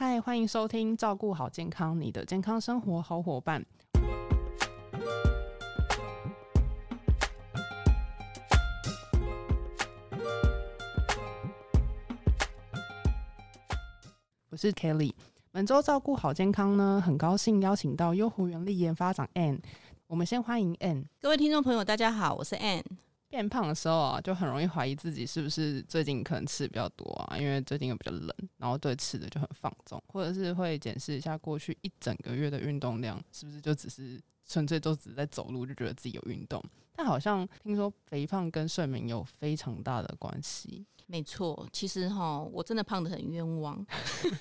嗨，欢迎收听《照顾好健康，你的健康生活好伙伴》。我是 Kelly。本周照顾好健康呢，很高兴邀请到优活原力研发长 Anne。我们先欢迎 Anne。各位听众朋友，大家好，我是 Anne。变胖的时候啊，就很容易怀疑自己是不是最近可能吃比较多啊，因为最近又比较冷，然后对吃的就很放纵，或者是会检视一下过去一整个月的运动量，是不是就只是纯粹都只是在走路，就觉得自己有运动。但好像听说肥胖跟睡眠有非常大的关系。没错，其实哈，我真的胖的很冤枉。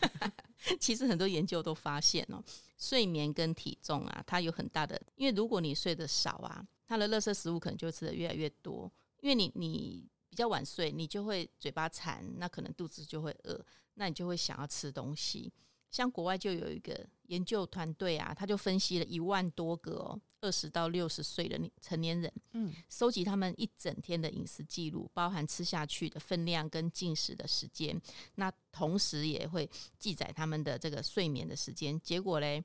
其实很多研究都发现哦，睡眠跟体重啊，它有很大的，因为如果你睡得少啊。它的垃圾食物可能就吃的越来越多，因为你你比较晚睡，你就会嘴巴馋，那可能肚子就会饿，那你就会想要吃东西。像国外就有一个研究团队啊，他就分析了一万多个哦，二十到六十岁的成年人，嗯，收集他们一整天的饮食记录，包含吃下去的分量跟进食的时间，那同时也会记载他们的这个睡眠的时间。结果嘞。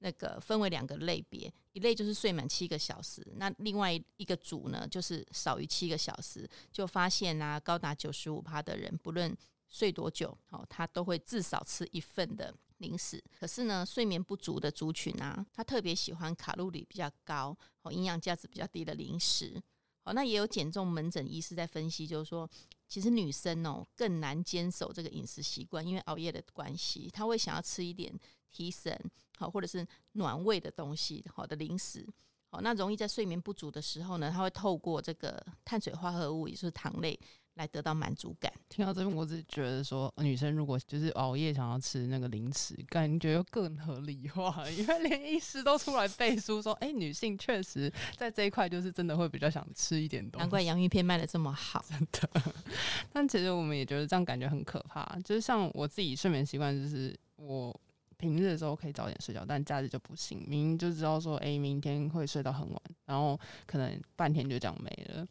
那个分为两个类别，一类就是睡满七个小时，那另外一个组呢，就是少于七个小时，就发现啊，高达九十五趴的人，不论睡多久，哦，他都会至少吃一份的零食。可是呢，睡眠不足的族群啊，他特别喜欢卡路里比较高、哦，营养价值比较低的零食。哦，那也有减重门诊医师在分析，就是说，其实女生哦更难坚守这个饮食习惯，因为熬夜的关系，她会想要吃一点提神好或者是暖胃的东西，好的零食。好，那容易在睡眠不足的时候呢，她会透过这个碳水化合物，也就是糖类。来得到满足感。听到这边，我只觉得说，女生如果就是熬夜想要吃那个零食，感觉又更合理化，因为连医师都出来背书说，哎，女性确实在这一块就是真的会比较想吃一点东西。难怪洋芋片卖的这么好，真的。但其实我们也觉得这样感觉很可怕。就是像我自己睡眠习惯，就是我平日的时候可以早点睡觉，但假日就不行。明明就知道说，哎，明天会睡到很晚，然后可能半天就这样没了。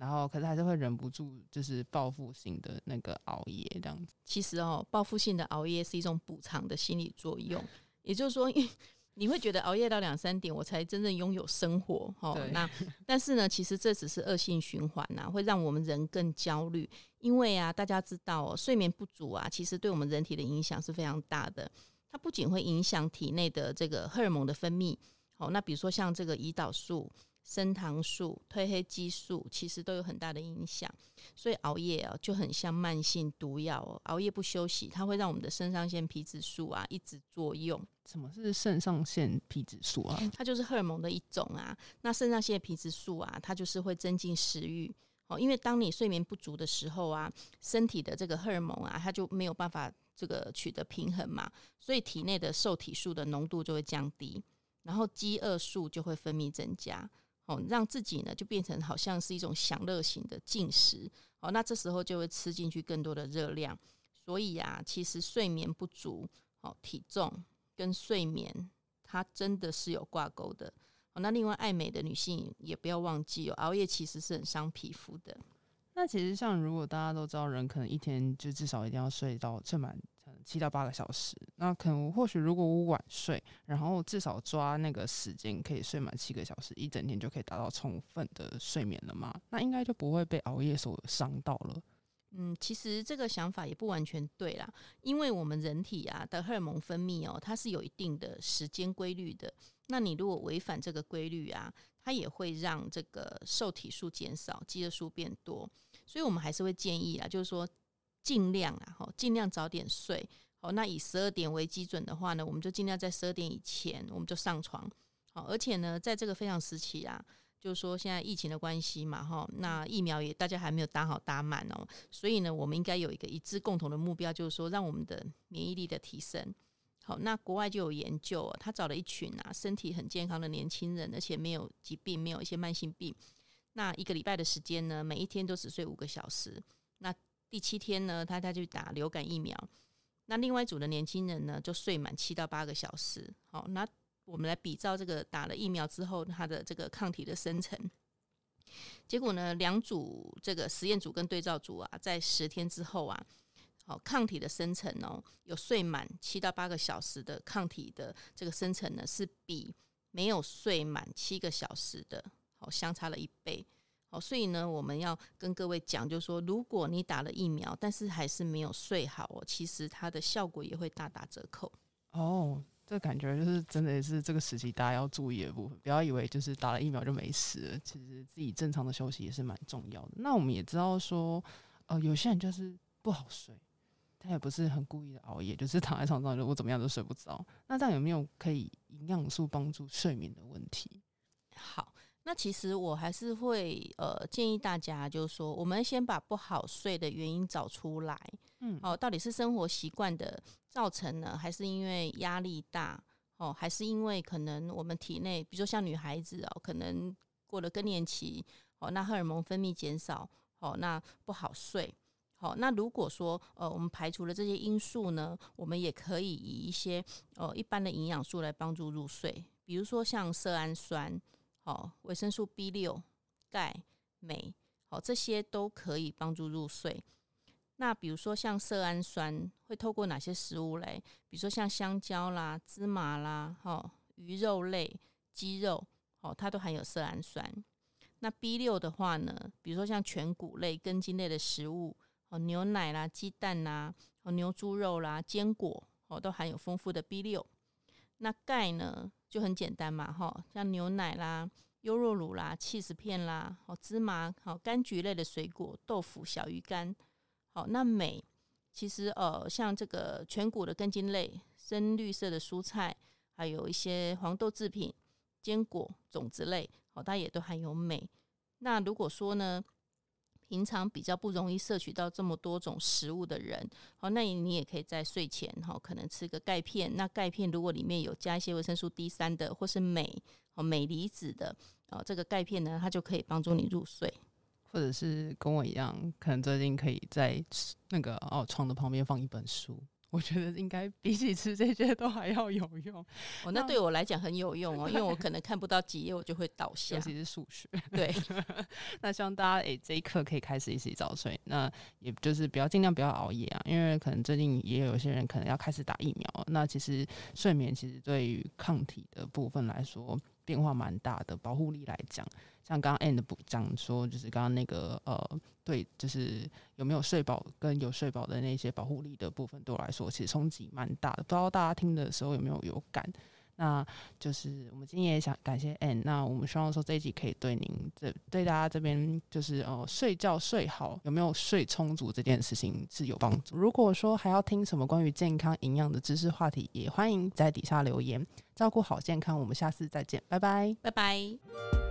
然后，可是还是会忍不住，就是报复性的那个熬夜这样子。其实哦，报复性的熬夜是一种补偿的心理作用，也就是说，你会觉得熬夜到两三点，我才真正拥有生活。哦，那 但是呢，其实这只是恶性循环呐，会让我们人更焦虑。因为啊，大家知道哦，睡眠不足啊，其实对我们人体的影响是非常大的。它不仅会影响体内的这个荷尔蒙的分泌，哦，那比如说像这个胰岛素。升糖素、褪黑激素其实都有很大的影响，所以熬夜啊就很像慢性毒药哦。熬夜不休息，它会让我们的肾上腺皮质素啊一直作用。什么是肾上腺皮质素啊？它就是荷尔蒙的一种啊。那肾上腺皮质素啊，它就是会增进食欲哦。因为当你睡眠不足的时候啊，身体的这个荷尔蒙啊，它就没有办法这个取得平衡嘛，所以体内的受体素的浓度就会降低，然后饥饿素就会分泌增加。哦，让自己呢就变成好像是一种享乐型的进食，哦，那这时候就会吃进去更多的热量，所以啊，其实睡眠不足，哦，体重跟睡眠它真的是有挂钩的。哦，那另外爱美的女性也不要忘记，哦，熬夜其实是很伤皮肤的。那其实像如果大家都知道，人可能一天就至少一定要睡到睡满。七到八个小时，那可能或许如果我晚睡，然后至少抓那个时间可以睡满七个小时，一整天就可以达到充分的睡眠了吗？那应该就不会被熬夜所伤到了。嗯，其实这个想法也不完全对啦，因为我们人体啊的荷尔蒙分泌哦，它是有一定的时间规律的。那你如果违反这个规律啊，它也会让这个受体数减少，饥饿素变多。所以我们还是会建议啊，就是说。尽量啊，哈，尽量早点睡。好，那以十二点为基准的话呢，我们就尽量在十二点以前，我们就上床。好，而且呢，在这个非常时期啊，就是说现在疫情的关系嘛，哈，那疫苗也大家还没有打好打满哦，所以呢，我们应该有一个一致共同的目标，就是说让我们的免疫力的提升。好，那国外就有研究，他找了一群啊身体很健康的年轻人，而且没有疾病，没有一些慢性病。那一个礼拜的时间呢，每一天都只睡五个小时。第七天呢，他他去打流感疫苗。那另外一组的年轻人呢，就睡满七到八个小时。好，那我们来比照这个打了疫苗之后他的这个抗体的生成。结果呢，两组这个实验组跟对照组啊，在十天之后啊，好，抗体的生成哦，有睡满七到八个小时的抗体的这个生成呢，是比没有睡满七个小时的，好相差了一倍。好，所以呢，我们要跟各位讲，就是说，如果你打了疫苗，但是还是没有睡好哦，其实它的效果也会大打折扣。哦，这感觉就是真的是这个时期大家要注意的部分，不要以为就是打了疫苗就没事了，其实自己正常的休息也是蛮重要的。那我们也知道说，呃，有些人就是不好睡，他也不是很故意的熬夜，就是躺在床上就我怎么样都睡不着。那这样有没有可以营养素帮助睡眠的问题？好。那其实我还是会呃建议大家，就是说，我们先把不好睡的原因找出来，嗯，哦，到底是生活习惯的造成呢，还是因为压力大，哦，还是因为可能我们体内，比如说像女孩子哦，可能过了更年期，哦，那荷尔蒙分泌减少，哦，那不好睡，好，那如果说呃我们排除了这些因素呢，我们也可以以一些呃一般的营养素来帮助入睡，比如说像色氨酸。好，维生素 B 六、钙、镁，好，这些都可以帮助入睡。那比如说像色氨酸，会透过哪些食物嘞？比如说像香蕉啦、芝麻啦、哈鱼肉类、鸡肉，哦，它都含有色氨酸。那 B 六的话呢，比如说像全谷类、根茎类的食物，哦，牛奶啦、鸡蛋啦、哦牛猪肉啦、坚果，哦，都含有丰富的 B 六。那钙呢？就很简单嘛，哈，像牛奶啦、优酪乳啦、气死片啦、好芝麻、好柑橘类的水果、豆腐、小鱼干，好，那镁其实呃，像这个全谷的根茎类、深绿色的蔬菜，还有一些黄豆制品、坚果、种子类，好，它也都含有镁。那如果说呢？平常比较不容易摄取到这么多种食物的人，好，那你也可以在睡前哈，可能吃个钙片。那钙片如果里面有加一些维生素 D 三的，或是镁哦镁离子的哦，这个钙片呢，它就可以帮助你入睡。或者是跟我一样，可能最近可以在那个哦床的旁边放一本书。我觉得应该比起吃这些都还要有用哦。那对我来讲很有用哦，因为我可能看不到几页我就会倒下，尤其是数学。对，那希望大家诶这一刻可以开始一起早睡，那也就是不要尽量不要熬夜啊，因为可能最近也有些人可能要开始打疫苗。那其实睡眠其实对于抗体的部分来说变化蛮大的，保护力来讲。像刚刚 and 不讲说，就是刚刚那个呃，对，就是有没有睡保跟有睡保的那些保护力的部分，对我来说其实冲击蛮大的。不知道大家听的时候有没有有感？那就是我们今天也想感谢那我们希望说这一集可以对您这对大家这边就是呃睡觉睡好有没有睡充足这件事情是有帮助。如果说还要听什么关于健康营养的知识话题，也欢迎在底下留言。照顾好健康，我们下次再见，拜拜，拜拜。